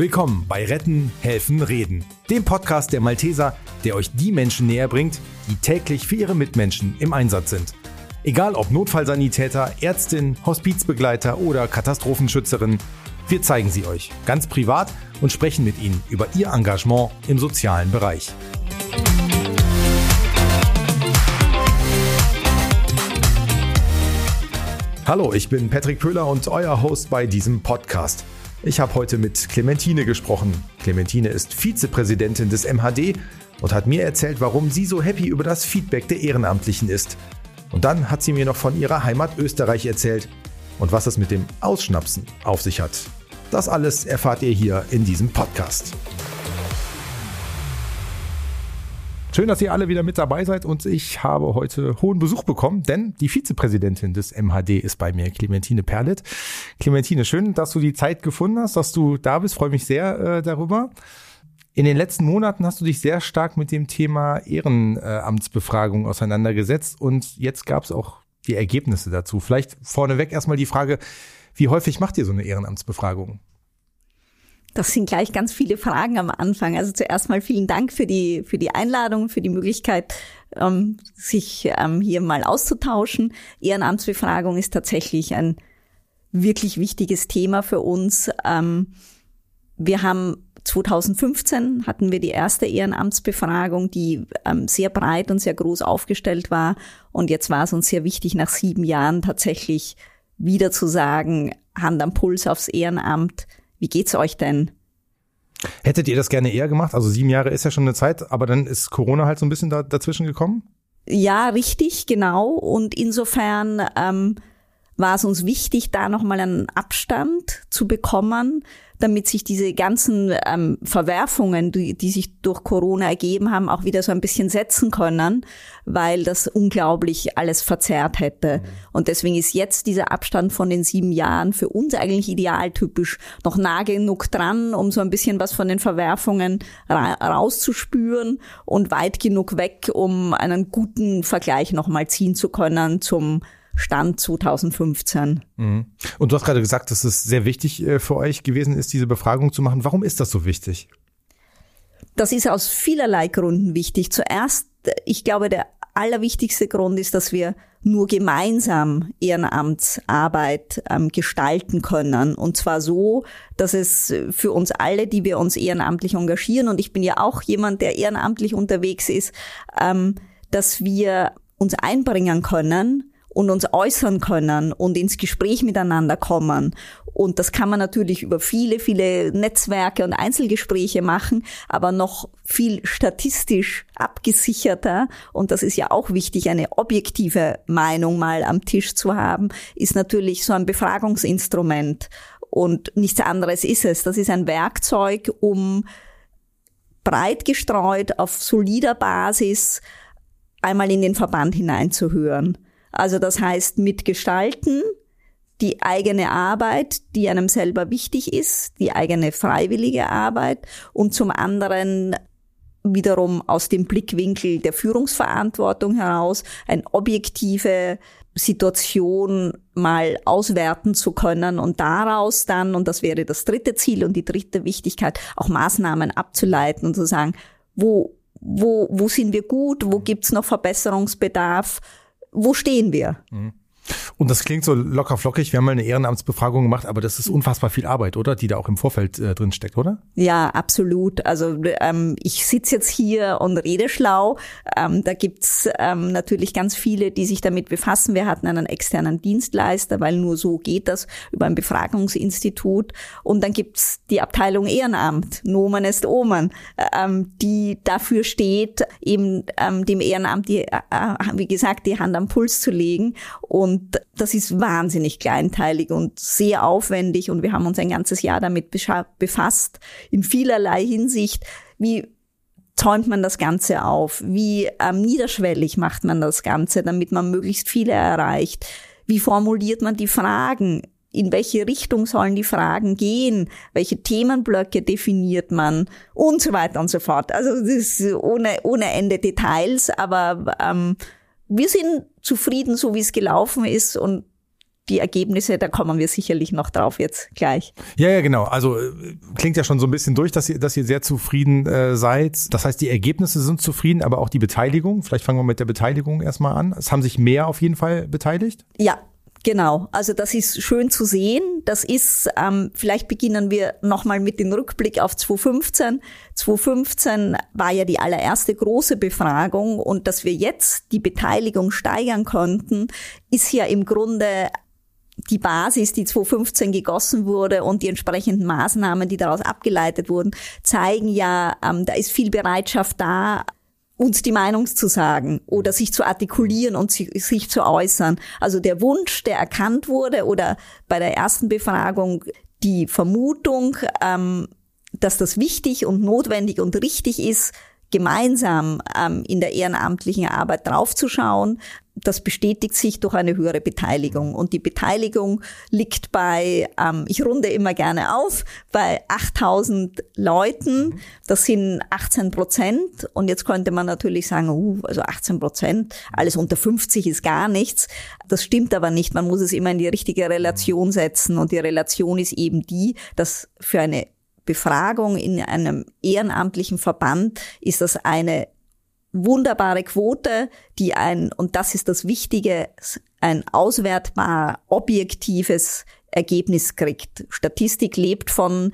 Willkommen bei Retten, Helfen, Reden, dem Podcast der Malteser, der euch die Menschen näher bringt, die täglich für ihre Mitmenschen im Einsatz sind. Egal ob Notfallsanitäter, Ärztin, Hospizbegleiter oder Katastrophenschützerin, wir zeigen sie euch ganz privat und sprechen mit ihnen über ihr Engagement im sozialen Bereich. Hallo, ich bin Patrick Pöhler und euer Host bei diesem Podcast. Ich habe heute mit Clementine gesprochen. Clementine ist Vizepräsidentin des MHD und hat mir erzählt, warum sie so happy über das Feedback der Ehrenamtlichen ist. Und dann hat sie mir noch von ihrer Heimat Österreich erzählt und was es mit dem Ausschnapsen auf sich hat. Das alles erfahrt ihr hier in diesem Podcast. Schön, dass ihr alle wieder mit dabei seid und ich habe heute hohen Besuch bekommen, denn die Vizepräsidentin des MHD ist bei mir, Clementine Perlet. Clementine, schön, dass du die Zeit gefunden hast, dass du da bist, freue mich sehr äh, darüber. In den letzten Monaten hast du dich sehr stark mit dem Thema Ehrenamtsbefragung auseinandergesetzt und jetzt gab es auch die Ergebnisse dazu. Vielleicht vorneweg erstmal die Frage, wie häufig macht ihr so eine Ehrenamtsbefragung? Das sind gleich ganz viele Fragen am Anfang. Also zuerst mal vielen Dank für die, für die Einladung, für die Möglichkeit, ähm, sich ähm, hier mal auszutauschen. Ehrenamtsbefragung ist tatsächlich ein wirklich wichtiges Thema für uns. Ähm, wir haben 2015 hatten wir die erste Ehrenamtsbefragung, die ähm, sehr breit und sehr groß aufgestellt war. Und jetzt war es uns sehr wichtig, nach sieben Jahren tatsächlich wieder zu sagen, Hand am Puls aufs Ehrenamt wie geht's euch denn? Hättet ihr das gerne eher gemacht? Also sieben Jahre ist ja schon eine Zeit, aber dann ist Corona halt so ein bisschen da, dazwischen gekommen? Ja, richtig, genau. Und insofern ähm, war es uns wichtig, da nochmal einen Abstand zu bekommen, damit sich diese ganzen ähm, Verwerfungen, die, die sich durch Corona ergeben haben, auch wieder so ein bisschen setzen können, weil das unglaublich alles verzerrt hätte. Mhm. Und deswegen ist jetzt dieser Abstand von den sieben Jahren für uns eigentlich idealtypisch noch nah genug dran, um so ein bisschen was von den Verwerfungen ra rauszuspüren und weit genug weg, um einen guten Vergleich nochmal ziehen zu können zum Stand 2015. Mhm. Und du hast gerade gesagt, dass es sehr wichtig äh, für euch gewesen ist, diese Befragung zu machen. Warum ist das so wichtig? Das ist aus vielerlei Gründen wichtig. Zuerst, ich glaube, der allerwichtigste Grund ist, dass wir nur gemeinsam Ehrenamtsarbeit ähm, gestalten können. Und zwar so, dass es für uns alle, die wir uns ehrenamtlich engagieren, und ich bin ja auch jemand, der ehrenamtlich unterwegs ist, ähm, dass wir uns einbringen können und uns äußern können und ins Gespräch miteinander kommen. Und das kann man natürlich über viele, viele Netzwerke und Einzelgespräche machen, aber noch viel statistisch abgesicherter, und das ist ja auch wichtig, eine objektive Meinung mal am Tisch zu haben, ist natürlich so ein Befragungsinstrument. Und nichts anderes ist es. Das ist ein Werkzeug, um breit gestreut auf solider Basis einmal in den Verband hineinzuhören. Also das heißt mitgestalten, die eigene Arbeit, die einem selber wichtig ist, die eigene freiwillige Arbeit und zum anderen wiederum aus dem Blickwinkel der Führungsverantwortung heraus eine objektive Situation mal auswerten zu können und daraus dann, und das wäre das dritte Ziel und die dritte Wichtigkeit, auch Maßnahmen abzuleiten und zu sagen, wo, wo, wo sind wir gut, wo gibt's noch Verbesserungsbedarf, wo stehen wir? Mhm. Und das klingt so locker flockig. Wir haben mal eine Ehrenamtsbefragung gemacht, aber das ist unfassbar viel Arbeit, oder? Die da auch im Vorfeld äh, drin steckt, oder? Ja, absolut. Also ähm, ich sitze jetzt hier und rede schlau. Ähm, da gibt's ähm, natürlich ganz viele, die sich damit befassen. Wir hatten einen externen Dienstleister, weil nur so geht das über ein Befragungsinstitut. Und dann gibt's die Abteilung Ehrenamt, Nomen est Omen, ähm, die dafür steht, eben ähm, dem Ehrenamt, die, äh, wie gesagt, die Hand am Puls zu legen. Und und das ist wahnsinnig kleinteilig und sehr aufwendig. Und wir haben uns ein ganzes Jahr damit befasst, in vielerlei Hinsicht. Wie zäumt man das Ganze auf? Wie ähm, niederschwellig macht man das Ganze, damit man möglichst viele erreicht? Wie formuliert man die Fragen? In welche Richtung sollen die Fragen gehen? Welche Themenblöcke definiert man? Und so weiter und so fort. Also das ist ohne, ohne Ende Details, aber ähm, wir sind zufrieden, so wie es gelaufen ist und die Ergebnisse, da kommen wir sicherlich noch drauf jetzt gleich. Ja, ja, genau. Also äh, klingt ja schon so ein bisschen durch, dass ihr, dass ihr sehr zufrieden äh, seid. Das heißt, die Ergebnisse sind zufrieden, aber auch die Beteiligung. Vielleicht fangen wir mit der Beteiligung erstmal an. Es haben sich mehr auf jeden Fall beteiligt. Ja, Genau, also das ist schön zu sehen. Das ist, ähm, vielleicht beginnen wir nochmal mit dem Rückblick auf 2015. 2015 war ja die allererste große Befragung und dass wir jetzt die Beteiligung steigern konnten, ist ja im Grunde die Basis, die 2015 gegossen wurde und die entsprechenden Maßnahmen, die daraus abgeleitet wurden, zeigen ja, ähm, da ist viel Bereitschaft da, uns die Meinung zu sagen oder sich zu artikulieren und sich, sich zu äußern. Also der Wunsch, der erkannt wurde oder bei der ersten Befragung die Vermutung, ähm, dass das wichtig und notwendig und richtig ist, gemeinsam ähm, in der ehrenamtlichen Arbeit draufzuschauen, das bestätigt sich durch eine höhere Beteiligung. Und die Beteiligung liegt bei, ähm, ich runde immer gerne auf, bei 8000 Leuten. Das sind 18 Prozent. Und jetzt könnte man natürlich sagen, uh, also 18 Prozent, alles unter 50 ist gar nichts. Das stimmt aber nicht. Man muss es immer in die richtige Relation setzen. Und die Relation ist eben die, dass für eine Befragung in einem ehrenamtlichen Verband ist das eine wunderbare Quote, die ein, und das ist das Wichtige, ein auswertbar objektives Ergebnis kriegt. Statistik lebt von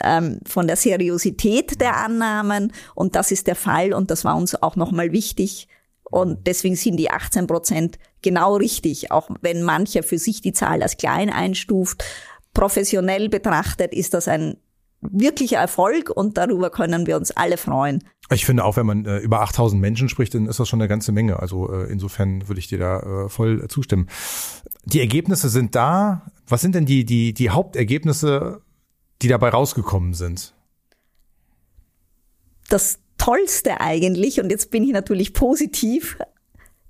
ähm, von der Seriosität der Annahmen und das ist der Fall und das war uns auch nochmal wichtig und deswegen sind die 18 Prozent genau richtig, auch wenn mancher für sich die Zahl als klein einstuft. Professionell betrachtet ist das ein wirklicher Erfolg und darüber können wir uns alle freuen. Ich finde auch, wenn man äh, über 8000 Menschen spricht, dann ist das schon eine ganze Menge. Also äh, insofern würde ich dir da äh, voll zustimmen. Die Ergebnisse sind da. Was sind denn die, die, die Hauptergebnisse, die dabei rausgekommen sind? Das Tollste eigentlich, und jetzt bin ich natürlich positiv,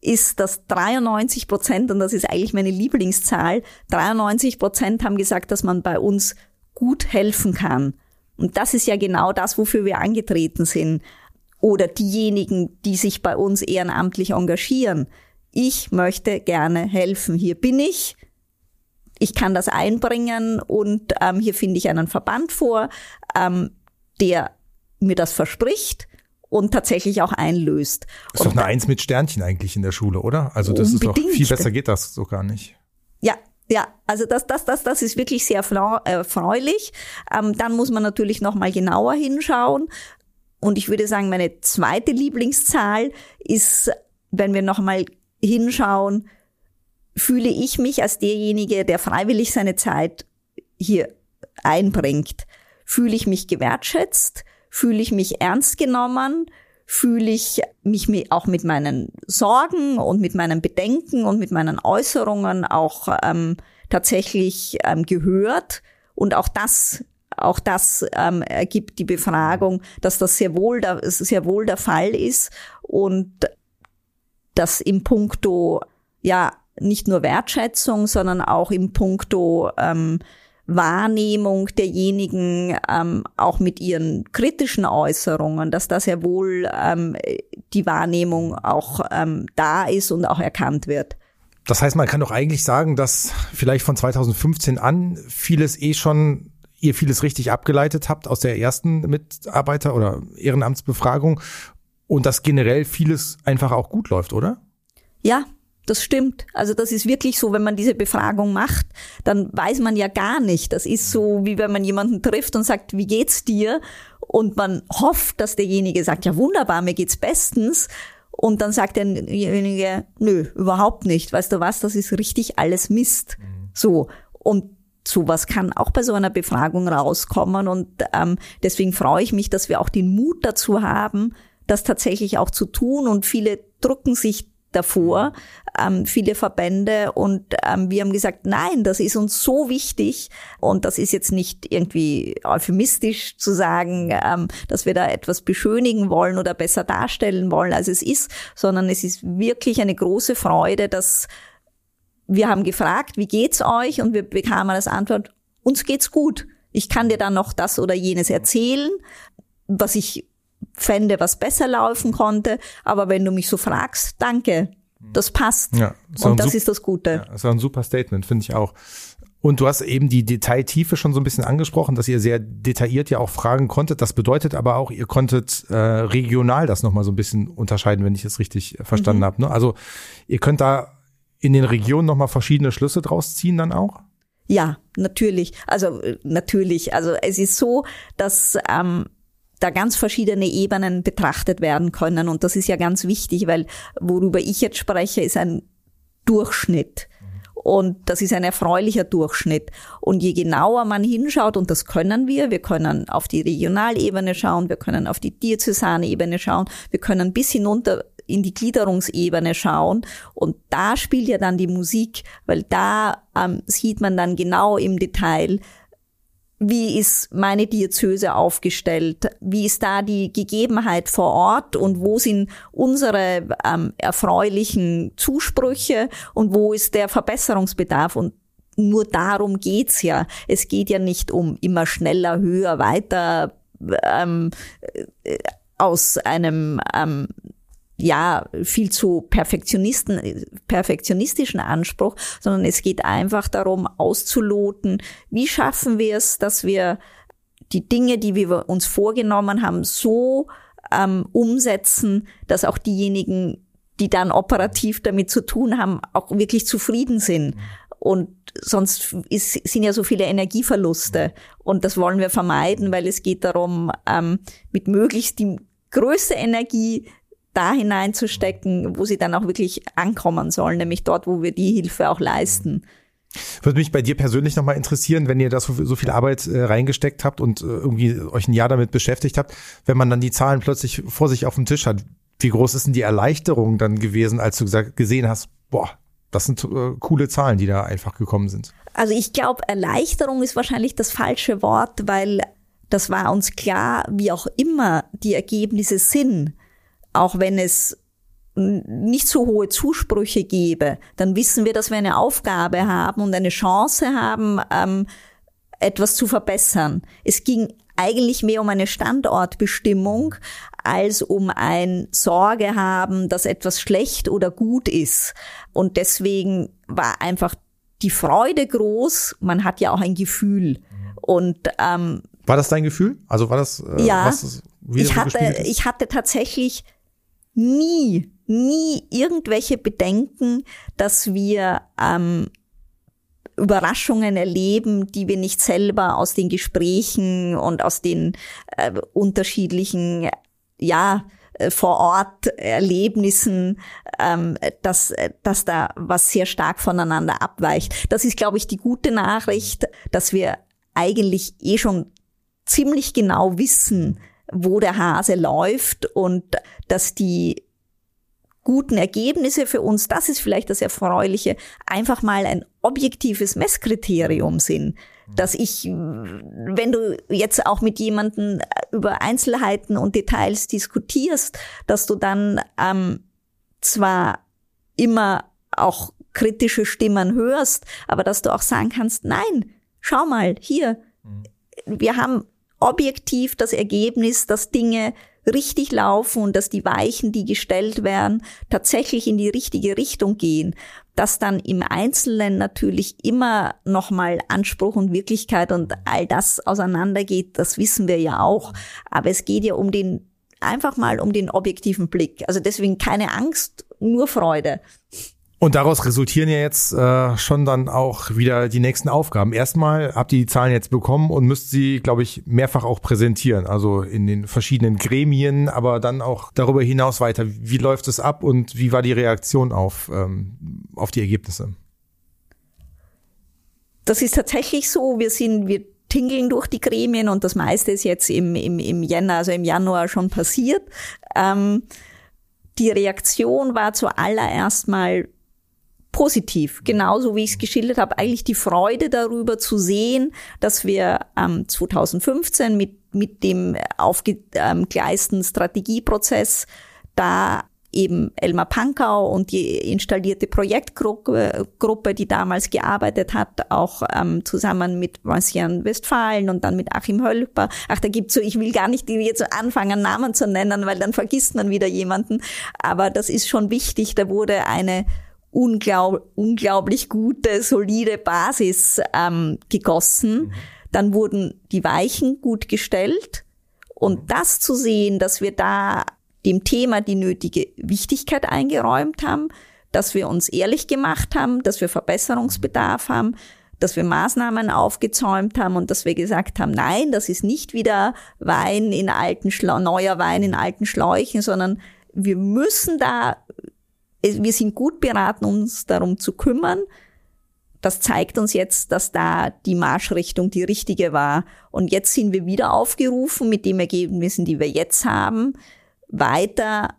ist, dass 93 Prozent, und das ist eigentlich meine Lieblingszahl, 93 Prozent haben gesagt, dass man bei uns gut helfen kann. Und das ist ja genau das, wofür wir angetreten sind. Oder diejenigen, die sich bei uns ehrenamtlich engagieren. Ich möchte gerne helfen. Hier bin ich. Ich kann das einbringen und ähm, hier finde ich einen Verband vor, ähm, der mir das verspricht und tatsächlich auch einlöst. Das ist doch eine Eins mit Sternchen eigentlich in der Schule, oder? Also das unbedingt. ist doch viel besser geht das so gar nicht. Ja, ja, also das, das, das, das ist wirklich sehr erfreulich. Ähm, dann muss man natürlich noch mal genauer hinschauen. Und ich würde sagen, meine zweite Lieblingszahl ist, wenn wir noch mal hinschauen, fühle ich mich als derjenige, der freiwillig seine Zeit hier einbringt. Fühle ich mich gewertschätzt? Fühle ich mich ernst genommen? Fühle ich mich auch mit meinen Sorgen und mit meinen Bedenken und mit meinen Äußerungen auch ähm, tatsächlich ähm, gehört. Und auch das, auch das ähm, ergibt die Befragung, dass das sehr wohl, der, sehr wohl der Fall ist und dass im Punkto, ja, nicht nur Wertschätzung, sondern auch im Punkto ähm, Wahrnehmung derjenigen, ähm, auch mit ihren kritischen Äußerungen, dass da sehr wohl ähm, die Wahrnehmung auch ähm, da ist und auch erkannt wird. Das heißt, man kann doch eigentlich sagen, dass vielleicht von 2015 an vieles eh schon ihr vieles richtig abgeleitet habt aus der ersten Mitarbeiter- oder Ehrenamtsbefragung und dass generell vieles einfach auch gut läuft, oder? Ja, das stimmt. Also das ist wirklich so, wenn man diese Befragung macht, dann weiß man ja gar nicht. Das ist so, wie wenn man jemanden trifft und sagt, wie geht's dir? Und man hofft, dass derjenige sagt, ja wunderbar, mir geht's bestens. Und dann sagt derjenige, nö, überhaupt nicht. Weißt du was, das ist richtig alles Mist. Mhm. So. Und sowas kann auch bei so einer Befragung rauskommen. Und ähm, deswegen freue ich mich, dass wir auch den Mut dazu haben, das tatsächlich auch zu tun. Und viele drucken sich davor, ähm, viele Verbände. Und ähm, wir haben gesagt, nein, das ist uns so wichtig. Und das ist jetzt nicht irgendwie euphemistisch zu sagen, ähm, dass wir da etwas beschönigen wollen oder besser darstellen wollen, als es ist, sondern es ist wirklich eine große Freude, dass wir haben gefragt, wie geht's euch? Und wir bekamen als Antwort, uns geht's gut. Ich kann dir dann noch das oder jenes erzählen, was ich fände, was besser laufen konnte. Aber wenn du mich so fragst, danke. Das passt. Ja, das und das ist das Gute. Ja, das ist ein super Statement, finde ich auch. Und du hast eben die Detailtiefe schon so ein bisschen angesprochen, dass ihr sehr detailliert ja auch fragen konntet. Das bedeutet aber auch, ihr konntet äh, regional das nochmal so ein bisschen unterscheiden, wenn ich es richtig verstanden mhm. habe. Ne? Also ihr könnt da in den Regionen nochmal verschiedene Schlüsse draus ziehen dann auch? Ja, natürlich. Also äh, natürlich. Also es ist so, dass ähm, da ganz verschiedene Ebenen betrachtet werden können. Und das ist ja ganz wichtig, weil worüber ich jetzt spreche, ist ein Durchschnitt. Und das ist ein erfreulicher Durchschnitt. Und je genauer man hinschaut, und das können wir, wir können auf die Regionalebene schauen, wir können auf die diözesane Ebene schauen, wir können bis hinunter in die Gliederungsebene schauen. Und da spielt ja dann die Musik, weil da ähm, sieht man dann genau im Detail, wie ist meine Diözese aufgestellt, wie ist da die Gegebenheit vor Ort und wo sind unsere ähm, erfreulichen Zusprüche und wo ist der Verbesserungsbedarf und nur darum geht's ja. Es geht ja nicht um immer schneller, höher, weiter ähm, äh, aus einem ähm, ja, viel zu Perfektionisten, perfektionistischen Anspruch, sondern es geht einfach darum, auszuloten, wie schaffen wir es, dass wir die Dinge, die wir uns vorgenommen haben, so ähm, umsetzen, dass auch diejenigen, die dann operativ damit zu tun haben, auch wirklich zufrieden sind. Und sonst ist, sind ja so viele Energieverluste. Und das wollen wir vermeiden, weil es geht darum, ähm, mit möglichst die größte Energie da hineinzustecken, wo sie dann auch wirklich ankommen sollen, nämlich dort, wo wir die Hilfe auch leisten. Würde mich bei dir persönlich nochmal interessieren, wenn ihr da so, so viel Arbeit äh, reingesteckt habt und äh, irgendwie euch ein Jahr damit beschäftigt habt, wenn man dann die Zahlen plötzlich vor sich auf dem Tisch hat, wie groß ist denn die Erleichterung dann gewesen, als du gesagt, gesehen hast, boah, das sind äh, coole Zahlen, die da einfach gekommen sind? Also ich glaube, Erleichterung ist wahrscheinlich das falsche Wort, weil das war uns klar, wie auch immer die Ergebnisse sind auch wenn es nicht so hohe Zusprüche gebe, dann wissen wir, dass wir eine Aufgabe haben und eine Chance haben, ähm, etwas zu verbessern. Es ging eigentlich mehr um eine Standortbestimmung als um ein Sorge haben, dass etwas schlecht oder gut ist. Und deswegen war einfach die Freude groß. Man hat ja auch ein Gefühl. Und ähm, war das dein Gefühl? Also war das? Äh, ja. Was, ich hatte, ich hatte tatsächlich nie, nie irgendwelche Bedenken, dass wir ähm, Überraschungen erleben, die wir nicht selber aus den Gesprächen und aus den äh, unterschiedlichen, ja, äh, vor Ort Erlebnissen, ähm, dass, dass da was sehr stark voneinander abweicht. Das ist, glaube ich, die gute Nachricht, dass wir eigentlich eh schon ziemlich genau wissen, wo der Hase läuft und dass die guten Ergebnisse für uns, das ist vielleicht das Erfreuliche, einfach mal ein objektives Messkriterium sind. Dass ich, wenn du jetzt auch mit jemandem über Einzelheiten und Details diskutierst, dass du dann ähm, zwar immer auch kritische Stimmen hörst, aber dass du auch sagen kannst, nein, schau mal, hier, mhm. wir haben objektiv das Ergebnis, dass Dinge richtig laufen und dass die Weichen, die gestellt werden, tatsächlich in die richtige Richtung gehen. Dass dann im Einzelnen natürlich immer nochmal Anspruch und Wirklichkeit und all das auseinandergeht, das wissen wir ja auch. Aber es geht ja um den, einfach mal um den objektiven Blick. Also deswegen keine Angst, nur Freude. Und daraus resultieren ja jetzt äh, schon dann auch wieder die nächsten Aufgaben. Erstmal habt ihr die Zahlen jetzt bekommen und müsst sie, glaube ich, mehrfach auch präsentieren. Also in den verschiedenen Gremien, aber dann auch darüber hinaus weiter. Wie läuft es ab und wie war die Reaktion auf, ähm, auf die Ergebnisse? Das ist tatsächlich so. Wir sind, wir tingeln durch die Gremien und das meiste ist jetzt im, im, im Jänner, also im Januar schon passiert. Ähm, die Reaktion war zuallererst mal positiv, genauso wie ich es geschildert habe, eigentlich die Freude darüber zu sehen, dass wir ähm, 2015 mit, mit dem aufgegleisten Strategieprozess da eben Elmar Pankau und die installierte Projektgruppe, Gruppe, die damals gearbeitet hat, auch ähm, zusammen mit Vincian Westfalen und dann mit Achim Hölper. Ach, da gibt's so, ich will gar nicht jetzt anfangen, Namen zu nennen, weil dann vergisst man wieder jemanden. Aber das ist schon wichtig. Da wurde eine unglaub, unglaublich gute, solide Basis ähm, gegossen. Mhm. Dann wurden die Weichen gut gestellt. Und das zu sehen, dass wir da dem Thema die nötige Wichtigkeit eingeräumt haben, dass wir uns ehrlich gemacht haben, dass wir Verbesserungsbedarf haben, dass wir Maßnahmen aufgezäumt haben und dass wir gesagt haben, nein, das ist nicht wieder Wein in alten Schla neuer Wein in alten Schläuchen, sondern wir müssen da, wir sind gut beraten, uns darum zu kümmern. Das zeigt uns jetzt, dass da die Marschrichtung die richtige war. Und jetzt sind wir wieder aufgerufen mit den Ergebnissen, die wir jetzt haben, weiter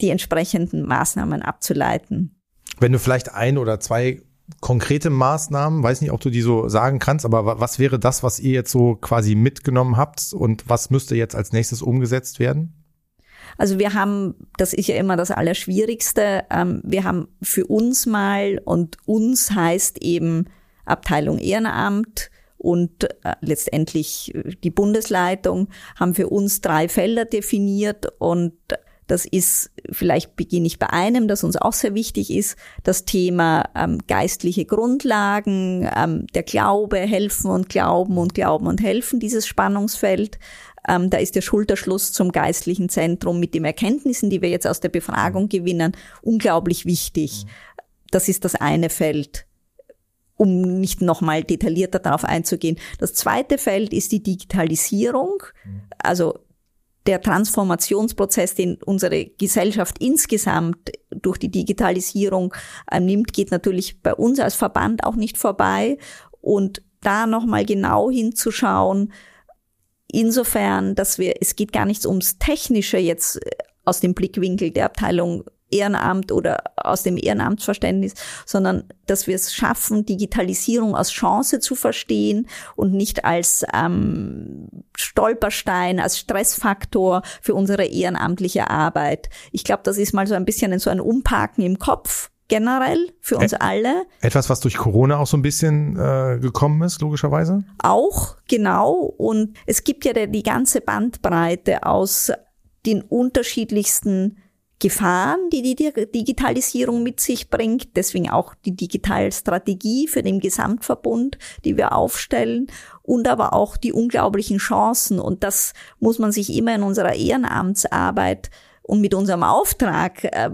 die entsprechenden Maßnahmen abzuleiten. Wenn du vielleicht ein oder zwei konkrete Maßnahmen, weiß nicht, ob du die so sagen kannst, aber was wäre das, was ihr jetzt so quasi mitgenommen habt und was müsste jetzt als nächstes umgesetzt werden? Also wir haben, das ist ja immer das Allerschwierigste, ähm, wir haben für uns mal und uns heißt eben Abteilung Ehrenamt, und äh, letztendlich äh, die Bundesleitung haben für uns drei Felder definiert und das ist, vielleicht beginne ich bei einem, das uns auch sehr wichtig ist, das Thema ähm, geistliche Grundlagen, ähm, der Glaube, helfen und glauben und glauben und helfen, dieses Spannungsfeld. Ähm, da ist der Schulterschluss zum geistlichen Zentrum mit den Erkenntnissen, die wir jetzt aus der Befragung gewinnen, unglaublich wichtig. Das ist das eine Feld um nicht nochmal detaillierter darauf einzugehen. Das zweite Feld ist die Digitalisierung, also der Transformationsprozess, den unsere Gesellschaft insgesamt durch die Digitalisierung äh, nimmt, geht natürlich bei uns als Verband auch nicht vorbei. Und da nochmal genau hinzuschauen, insofern, dass wir, es geht gar nicht ums Technische jetzt äh, aus dem Blickwinkel der Abteilung Ehrenamt oder aus dem Ehrenamtsverständnis, sondern dass wir es schaffen, Digitalisierung als Chance zu verstehen und nicht als ähm, Stolperstein, als Stressfaktor für unsere ehrenamtliche Arbeit. Ich glaube, das ist mal so ein bisschen so ein Umparken im Kopf generell für uns alle. Etwas, was durch Corona auch so ein bisschen äh, gekommen ist, logischerweise? Auch, genau. Und es gibt ja die ganze Bandbreite aus den unterschiedlichsten Gefahren, die die Digitalisierung mit sich bringt, deswegen auch die Digitalstrategie für den Gesamtverbund, die wir aufstellen und aber auch die unglaublichen Chancen. Und das muss man sich immer in unserer Ehrenamtsarbeit und mit unserem Auftrag, äh,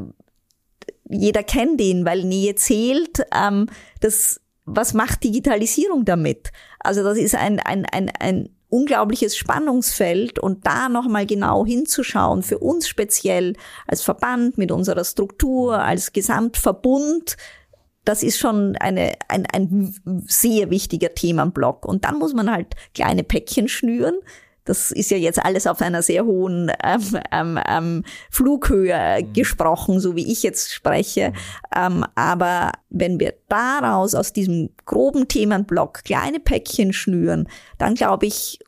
jeder kennt ihn, weil Nähe zählt, ähm, das, was macht Digitalisierung damit? Also das ist ein, ein, ein, ein unglaubliches Spannungsfeld und da nochmal genau hinzuschauen, für uns speziell als Verband mit unserer Struktur, als Gesamtverbund, das ist schon eine, ein, ein sehr wichtiger Themenblock. Und dann muss man halt kleine Päckchen schnüren. Das ist ja jetzt alles auf einer sehr hohen ähm, ähm, ähm, Flughöhe mhm. gesprochen, so wie ich jetzt spreche. Ähm, aber wenn wir daraus aus diesem groben Themenblock kleine Päckchen schnüren, dann glaube ich,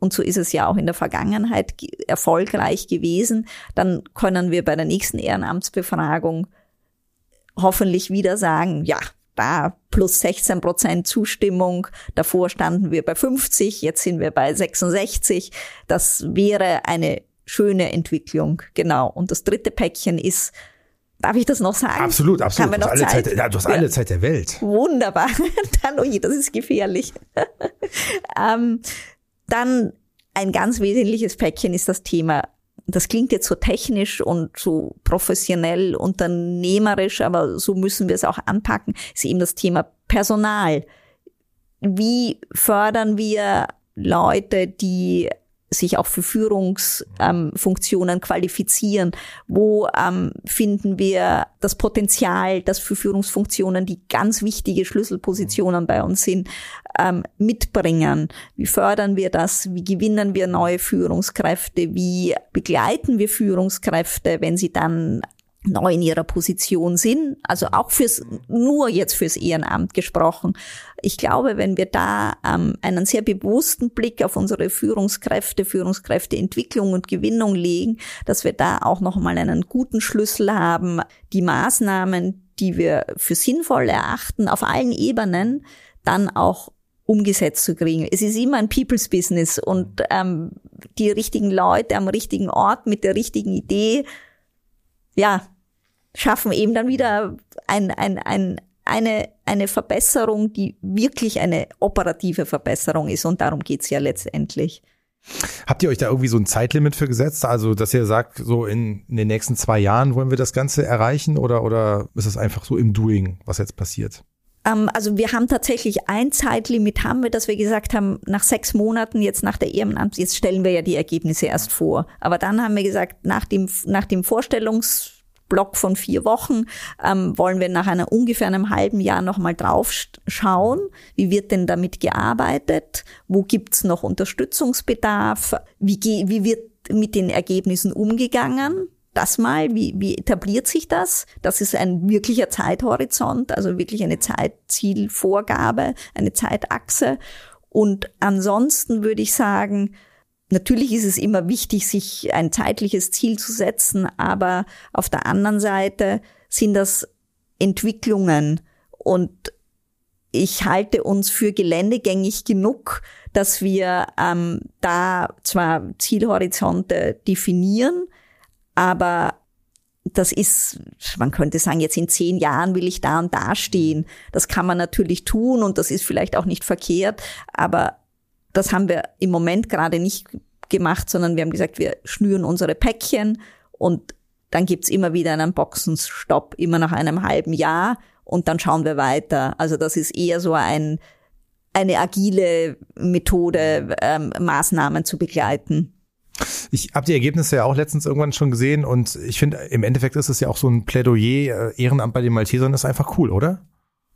und so ist es ja auch in der Vergangenheit erfolgreich gewesen, dann können wir bei der nächsten Ehrenamtsbefragung hoffentlich wieder sagen, ja, da plus 16 Prozent Zustimmung. Davor standen wir bei 50, jetzt sind wir bei 66. Das wäre eine schöne Entwicklung, genau. Und das dritte Päckchen ist, darf ich das noch sagen? Absolut, absolut. Haben wir noch du, hast Zeit? Zeit, du hast alle Zeit der Welt. Wunderbar. dann, oh je, das ist gefährlich. ähm, dann ein ganz wesentliches Päckchen ist das Thema das klingt jetzt so technisch und so professionell, unternehmerisch, aber so müssen wir es auch anpacken, ist eben das Thema Personal. Wie fördern wir Leute, die sich auch für Führungsfunktionen ähm, qualifizieren? Wo ähm, finden wir das Potenzial, dass für Führungsfunktionen, die ganz wichtige Schlüsselpositionen bei uns sind, ähm, mitbringen? Wie fördern wir das? Wie gewinnen wir neue Führungskräfte? Wie begleiten wir Führungskräfte, wenn sie dann neu in ihrer Position sind, also auch fürs, nur jetzt fürs Ehrenamt gesprochen. Ich glaube, wenn wir da ähm, einen sehr bewussten Blick auf unsere Führungskräfte, Führungskräfteentwicklung und Gewinnung legen, dass wir da auch nochmal einen guten Schlüssel haben, die Maßnahmen, die wir für sinnvoll erachten, auf allen Ebenen dann auch umgesetzt zu kriegen. Es ist immer ein People's Business und ähm, die richtigen Leute am richtigen Ort mit der richtigen Idee, ja, schaffen eben dann wieder ein, ein, ein, eine, eine Verbesserung, die wirklich eine operative Verbesserung ist. Und darum geht's ja letztendlich. Habt ihr euch da irgendwie so ein Zeitlimit für gesetzt? Also, dass ihr sagt, so in, in den nächsten zwei Jahren wollen wir das Ganze erreichen oder, oder ist es einfach so im Doing, was jetzt passiert? Ähm, also wir haben tatsächlich ein Zeitlimit haben wir, dass wir gesagt haben, nach sechs Monaten jetzt nach der Ehrenamt, jetzt stellen wir ja die Ergebnisse erst vor. Aber dann haben wir gesagt, nach dem, nach dem Vorstellungs Block von vier Wochen ähm, wollen wir nach einer ungefähr einem halben Jahr nochmal drauf schauen. Wie wird denn damit gearbeitet? Wo gibt's noch Unterstützungsbedarf? Wie, wie wird mit den Ergebnissen umgegangen? Das mal, wie, wie etabliert sich das? Das ist ein wirklicher Zeithorizont, also wirklich eine Zeitzielvorgabe, eine Zeitachse. Und ansonsten würde ich sagen, Natürlich ist es immer wichtig, sich ein zeitliches Ziel zu setzen, aber auf der anderen Seite sind das Entwicklungen und ich halte uns für geländegängig genug, dass wir ähm, da zwar Zielhorizonte definieren, aber das ist, man könnte sagen, jetzt in zehn Jahren will ich da und da stehen. Das kann man natürlich tun und das ist vielleicht auch nicht verkehrt, aber das haben wir im Moment gerade nicht gemacht, sondern wir haben gesagt, wir schnüren unsere Päckchen und dann gibt's immer wieder einen Boxenstopp, immer nach einem halben Jahr und dann schauen wir weiter. Also das ist eher so ein, eine agile Methode, ähm, Maßnahmen zu begleiten. Ich habe die Ergebnisse ja auch letztens irgendwann schon gesehen und ich finde, im Endeffekt ist es ja auch so ein Plädoyer, äh, Ehrenamt bei den Maltesern ist einfach cool, oder?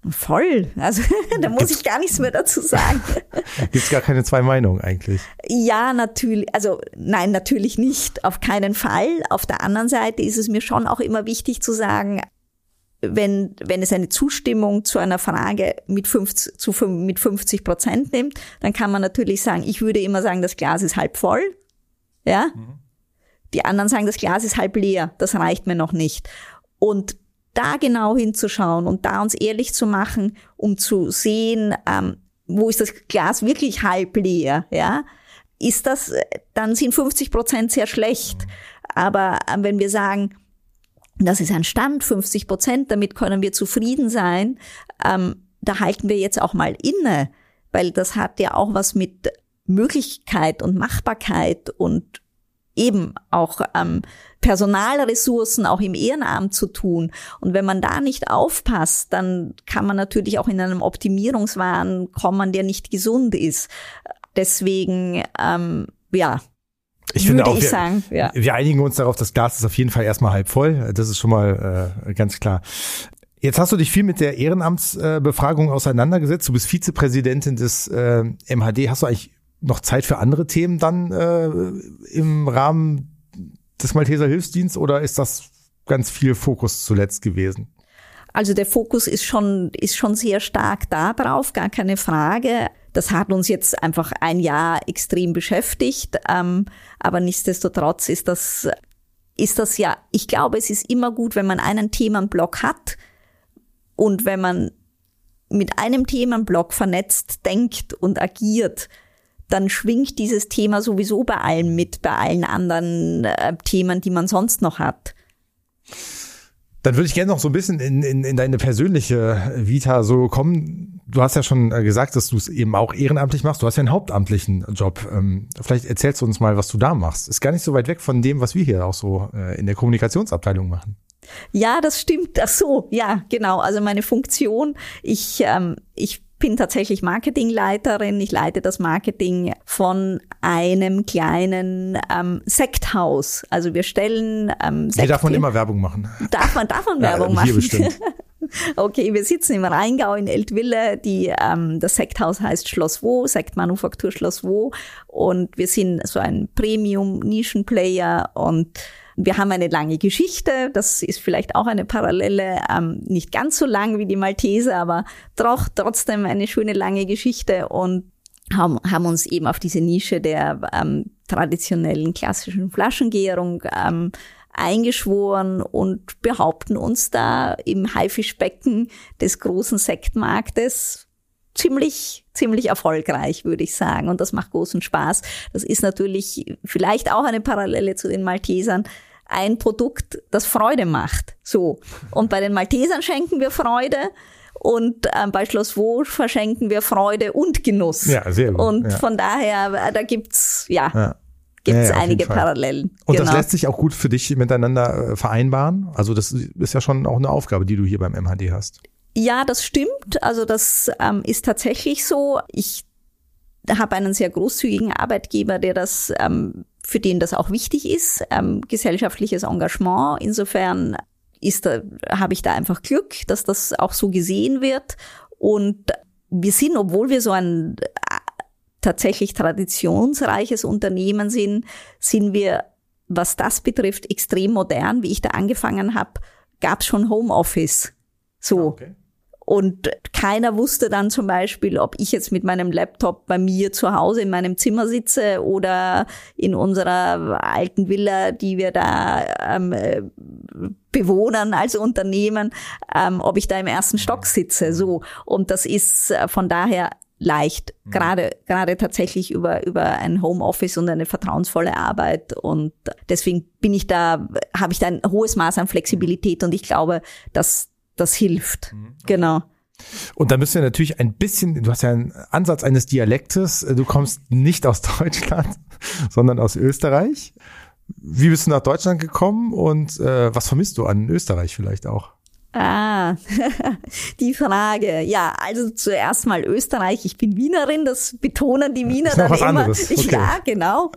Voll. Also da muss ich gar nichts mehr dazu sagen. Gibt's gar keine zwei Meinungen eigentlich? Ja, natürlich. Also nein, natürlich nicht. Auf keinen Fall. Auf der anderen Seite ist es mir schon auch immer wichtig zu sagen, wenn, wenn es eine Zustimmung zu einer Frage mit 50, zu, mit 50 Prozent nimmt, dann kann man natürlich sagen, ich würde immer sagen, das Glas ist halb voll. Ja. Mhm. Die anderen sagen, das Glas ist halb leer. Das reicht mir noch nicht. Und da genau hinzuschauen und da uns ehrlich zu machen, um zu sehen, ähm, wo ist das Glas wirklich halb leer, ja, ist das, dann sind 50 Prozent sehr schlecht. Aber ähm, wenn wir sagen, das ist ein Stand, 50 Prozent, damit können wir zufrieden sein, ähm, da halten wir jetzt auch mal inne, weil das hat ja auch was mit Möglichkeit und Machbarkeit und eben auch ähm, Personalressourcen auch im Ehrenamt zu tun. Und wenn man da nicht aufpasst, dann kann man natürlich auch in einem Optimierungswahn kommen, der nicht gesund ist. Deswegen, ähm, ja, ich finde auch, ich wir, sagen, ja. wir einigen uns darauf, das Glas ist auf jeden Fall erstmal halb voll. Das ist schon mal äh, ganz klar. Jetzt hast du dich viel mit der Ehrenamtsbefragung äh, auseinandergesetzt. Du bist Vizepräsidentin des äh, MHD. Hast du eigentlich noch Zeit für andere Themen dann äh, im Rahmen des Malteser Hilfsdienst oder ist das ganz viel Fokus zuletzt gewesen? Also der Fokus ist schon, ist schon sehr stark da drauf, gar keine Frage. Das hat uns jetzt einfach ein Jahr extrem beschäftigt. Ähm, aber nichtsdestotrotz ist das, ist das ja, ich glaube, es ist immer gut, wenn man einen Themenblock hat und wenn man mit einem Themenblock vernetzt denkt und agiert, dann schwingt dieses Thema sowieso bei allem mit, bei allen anderen äh, Themen, die man sonst noch hat. Dann würde ich gerne noch so ein bisschen in, in, in deine persönliche Vita so kommen. Du hast ja schon äh, gesagt, dass du es eben auch ehrenamtlich machst. Du hast ja einen hauptamtlichen Job. Ähm, vielleicht erzählst du uns mal, was du da machst. Ist gar nicht so weit weg von dem, was wir hier auch so äh, in der Kommunikationsabteilung machen. Ja, das stimmt. Ach so, ja, genau. Also meine Funktion, ich, ähm, ich bin tatsächlich Marketingleiterin. Ich leite das Marketing von einem kleinen ähm, Sekthaus. Also wir stellen ähm, Sekte. Hier darf man immer Werbung machen. Darf man, darf man Werbung ja, hier machen? Bestimmt. Okay, wir sitzen im Rheingau in Eltville. Die, ähm, das Sekthaus heißt Schloss Wo, Sektmanufaktur Schloss Wo. Und wir sind so ein Premium-Nischenplayer und Wir haben eine lange Geschichte, das ist vielleicht auch eine Parallele, ähm, nicht ganz so lang wie die Malteser, aber doch trotzdem eine schöne lange Geschichte und haben, haben uns eben auf diese Nische der ähm, traditionellen klassischen Flaschengärung ähm, eingeschworen und behaupten uns da im Haifischbecken des großen Sektmarktes ziemlich, ziemlich erfolgreich, würde ich sagen. Und das macht großen Spaß. Das ist natürlich vielleicht auch eine Parallele zu den Maltesern. Ein Produkt, das Freude macht. So. Und bei den Maltesern schenken wir Freude. Und äh, bei Schloss Vosges verschenken wir Freude und Genuss. Ja, sehr gut. Und ja. von daher, da gibt's ja, Ja. gibt's Ja, einige. Parallelen. Und genau. das lässt sich auch gut für dich miteinander äh, vereinbaren. Also das ist ja schon auch eine Aufgabe, die du hier beim MHD hast. Ja, das stimmt. Also das ähm, ist tatsächlich so. Ich habe einen sehr großzügigen Arbeitgeber, der das, ähm, für den das auch wichtig ist, ähm, gesellschaftliches Engagement. Insofern ist da, habe ich da einfach Glück, dass das auch so gesehen wird. Und wir sind, obwohl wir so ein äh, tatsächlich traditionsreiches Unternehmen sind, sind wir, was das betrifft, extrem modern. Wie ich da angefangen habe, gab es schon Homeoffice. So. Und keiner wusste dann zum Beispiel, ob ich jetzt mit meinem Laptop bei mir zu Hause in meinem Zimmer sitze oder in unserer alten Villa, die wir da ähm, äh, bewohnen als Unternehmen, ähm, ob ich da im ersten Stock sitze. So. Und das ist äh, von daher leicht, gerade gerade tatsächlich über über ein Homeoffice und eine vertrauensvolle Arbeit und deswegen bin ich da habe ich da ein hohes Maß an Flexibilität und ich glaube, dass das hilft. Genau. Und da müsst ihr natürlich ein bisschen, du hast ja einen Ansatz eines Dialektes, du kommst nicht aus Deutschland, sondern aus Österreich. Wie bist du nach Deutschland gekommen und äh, was vermisst du an Österreich vielleicht auch? Ah, die Frage. Ja, also zuerst mal Österreich. Ich bin Wienerin, das betonen die Wiener Ist noch dann was immer. anderes, okay. Ja, genau.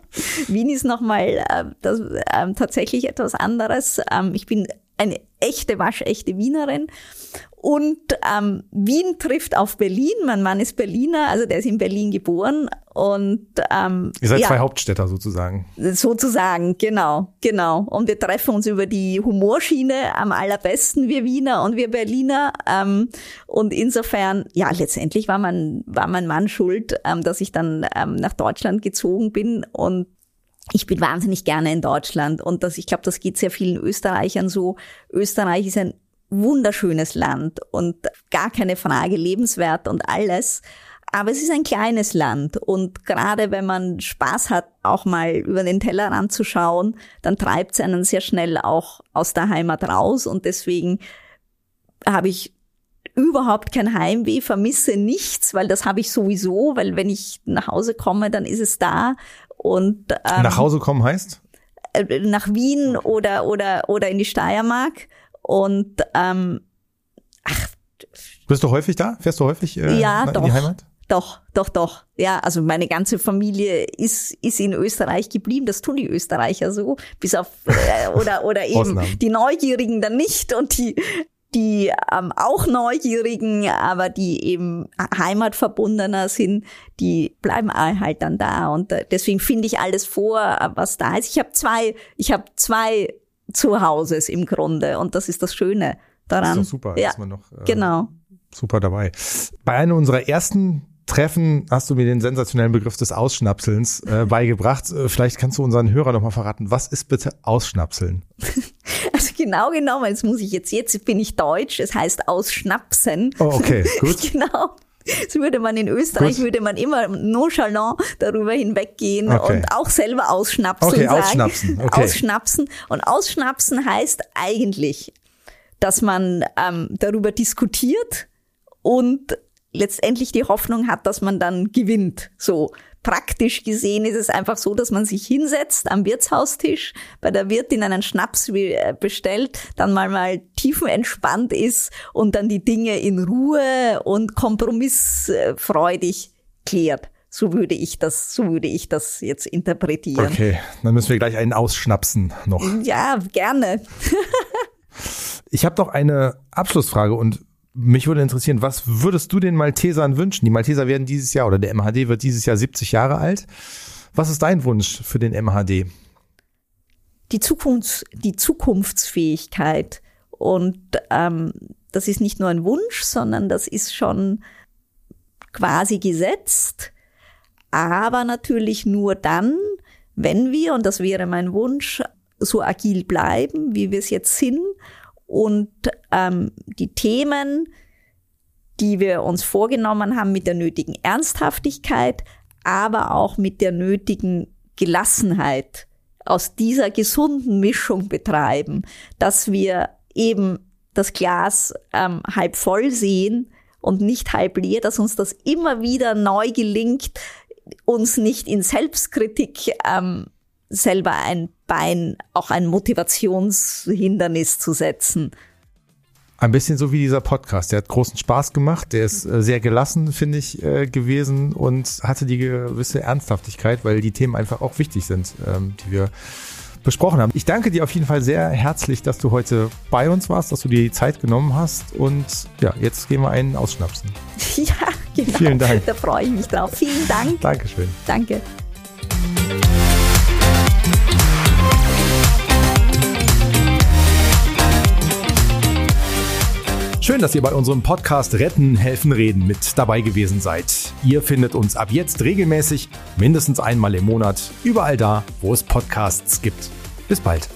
Wien ist nochmal äh, das, ähm, tatsächlich etwas anderes. Ähm, ich bin eine echte, waschechte Wienerin. Und ähm, Wien trifft auf Berlin. Mein Mann ist Berliner, also der ist in Berlin geboren. Und ähm, Ihr seid ja, zwei Hauptstädter sozusagen. Sozusagen, genau, genau. Und wir treffen uns über die Humorschiene am allerbesten, wir Wiener und wir Berliner. Ähm, und insofern, ja, letztendlich war mein, war mein Mann schuld, ähm, dass ich dann ähm, nach Deutschland gezogen bin und ich bin wahnsinnig gerne in Deutschland und das, ich glaube, das geht sehr vielen Österreichern so. Österreich ist ein wunderschönes Land und gar keine Frage, lebenswert und alles. Aber es ist ein kleines Land und gerade wenn man Spaß hat, auch mal über den Tellerrand zu schauen, dann treibt es einen sehr schnell auch aus der Heimat raus und deswegen habe ich überhaupt kein Heimweh, vermisse nichts, weil das habe ich sowieso, weil wenn ich nach Hause komme, dann ist es da und ähm, Nach Hause kommen heißt? äh, nach Wien oder oder oder in die Steiermark und ähm, Bist du häufig da? Fährst du häufig äh, Ja, in doch. die Heimat? Doch, doch, doch. Ja, also meine ganze Familie ist, ist in Österreich geblieben. Das tun die Österreicher so. Bis auf, äh, oder, oder eben Ausnahmen. die Neugierigen dann nicht und die, die ähm, auch Neugierigen, aber die eben heimatverbundener sind, die bleiben halt dann da. Und äh, deswegen finde ich alles vor, äh, was da ist. Ich habe zwei, ich habe zwei Zuhauses im Grunde und das ist das Schöne daran. Ist doch super, Ja, ist man noch äh, genau. super dabei. Bei einem unserer ersten Treffen hast du mir den sensationellen Begriff des Ausschnapselns äh, beigebracht. Äh, Vielleicht kannst du unseren Hörer noch mal verraten, was ist bitte Ausschnapseln? Also genau genommen, jetzt muss ich jetzt, jetzt bin ich deutsch, es heißt ausschnapsen. Oh, okay, gut. genau. Das würde man in Österreich, Gut. würde man immer nonchalant darüber hinweggehen Okay. und auch selber ausschnapsen Okay, sagen. ausschnapsen, okay. Ausschnapsen. Und ausschnapsen heißt eigentlich, dass man ähm, darüber diskutiert und letztendlich die Hoffnung hat, dass man dann gewinnt. So praktisch gesehen ist es einfach so, dass man sich hinsetzt am Wirtshaustisch, bei der Wirtin einen Schnaps äh, bestellt, dann mal mal tiefenentspannt ist und dann die Dinge in Ruhe und kompromissfreudig klärt. So würde ich das, so würde ich das jetzt interpretieren. Okay, dann müssen wir gleich einen ausschnapsen noch. Ja, gerne. Ich habe noch eine Abschlussfrage und mich würde interessieren, was würdest du den Maltesern wünschen? Die Malteser werden dieses Jahr oder der MHD wird dieses Jahr 70 Jahre alt. Was ist dein Wunsch für den MHD? die, Zukunfts-, die Zukunftsfähigkeit. Und ähm, das ist nicht nur ein Wunsch, sondern das ist schon quasi gesetzt. Aber natürlich nur dann, wenn wir, und das wäre mein Wunsch, so agil bleiben, wie wir es jetzt sind und ähm, die Themen, die wir uns vorgenommen haben, mit der nötigen Ernsthaftigkeit, aber auch mit der nötigen Gelassenheit aus dieser gesunden Mischung betreiben, dass wir eben das Glas ähm, halb voll sehen und nicht halb leer, dass uns das immer wieder neu gelingt, uns nicht in Selbstkritik ähm, selber ein Bein, auch ein Motivationshindernis zu setzen. Ein bisschen so wie dieser Podcast. Der hat großen Spaß gemacht. Der ist äh, sehr gelassen, finde ich, äh, gewesen und hatte die gewisse Ernsthaftigkeit, weil die Themen einfach auch wichtig sind, ähm, die wir besprochen haben. Ich danke dir auf jeden Fall sehr herzlich, dass du heute bei uns warst, dass du dir die Zeit genommen hast und ja, jetzt gehen wir einen ausschnapsen. Ja, genau. Vielen Dank. Da freue ich mich drauf. Vielen Dank. Dankeschön. Danke. Schön, dass ihr bei unserem Podcast Retten, Helfen, Reden mit dabei gewesen seid. Ihr findet uns ab jetzt regelmäßig, mindestens einmal im Monat, überall da, wo es Podcasts gibt. Bis bald.